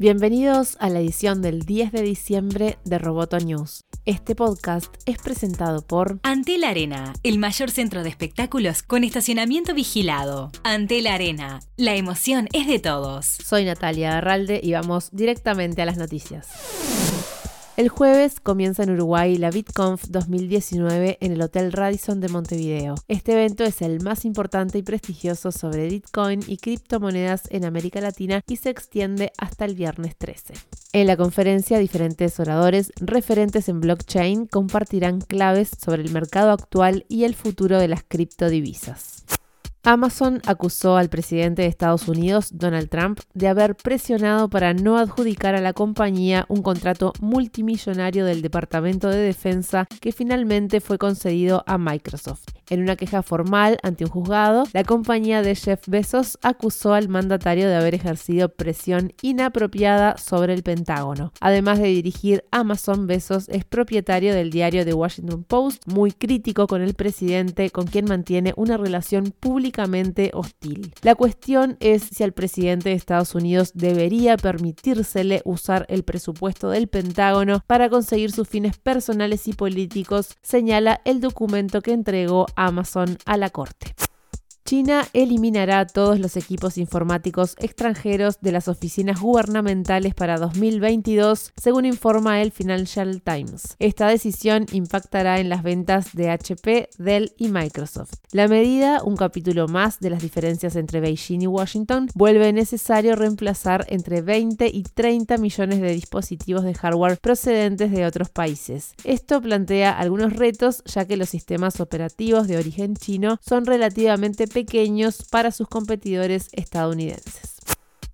Bienvenidos a la edición del 10 de diciembre de Roboto News. Este podcast es presentado por Antel Arena, el mayor centro de espectáculos con estacionamiento vigilado. Antel Arena, la emoción es de todos. Soy Natalia Arralde y vamos directamente a las noticias. El jueves comienza en Uruguay la BitConf 2019 en el Hotel Radisson de Montevideo. Este evento es el más importante y prestigioso sobre Bitcoin y criptomonedas en América Latina y se extiende hasta el viernes 13. En la conferencia, diferentes oradores referentes en blockchain compartirán claves sobre el mercado actual y el futuro de las criptodivisas. Amazon acusó al presidente de Estados Unidos, Donald Trump, de haber presionado para no adjudicar a la compañía un contrato multimillonario del Departamento de Defensa que finalmente fue concedido a Microsoft. En una queja formal ante un juzgado, la compañía de Jeff Bezos acusó al mandatario de haber ejercido presión inapropiada sobre el Pentágono. Además de dirigir Amazon, Bezos es propietario del diario The Washington Post, muy crítico con el presidente, con quien mantiene una relación públicamente hostil. La cuestión es si al presidente de Estados Unidos debería permitírsele usar el presupuesto del Pentágono para conseguir sus fines personales y políticos, señala el documento que entregó Amazon a la corte. China eliminará todos los equipos informáticos extranjeros de las oficinas gubernamentales para 2022, según informa el Financial Times. Esta decisión impactará en las ventas de HP, Dell y Microsoft. La medida, un capítulo más de las diferencias entre Beijing y Washington, vuelve necesario reemplazar entre 20 y 30 millones de dispositivos de hardware procedentes de otros países. Esto plantea algunos retos ya que los sistemas operativos de origen chino son relativamente pequeños pequeños para sus competidores estadounidenses.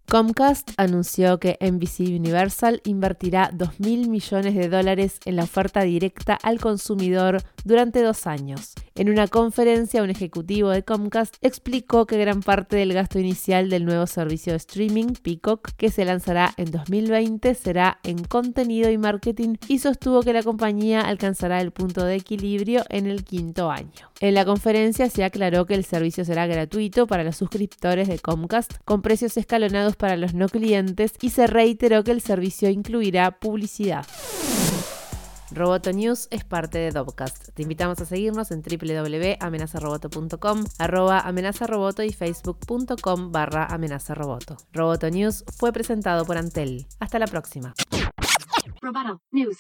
Comcast anunció que NBC Universal invertirá 2.000 millones de dólares en la oferta directa al consumidor durante dos años. En una conferencia, un ejecutivo de Comcast explicó que gran parte del gasto inicial del nuevo servicio de streaming, Peacock, que se lanzará en 2020, será en contenido y marketing y sostuvo que la compañía alcanzará el punto de equilibrio en el quinto año. En la conferencia se aclaró que el servicio será gratuito para los suscriptores de Comcast, con precios escalonados para los no clientes y se reiteró que el servicio incluirá publicidad. Roboto News es parte de Dopcast. Te invitamos a seguirnos en www.amenazaroboto.com, arroba amenazaroboto y facebook.com barra amenazaroboto. Roboto News fue presentado por Antel. Hasta la próxima. Roboto News.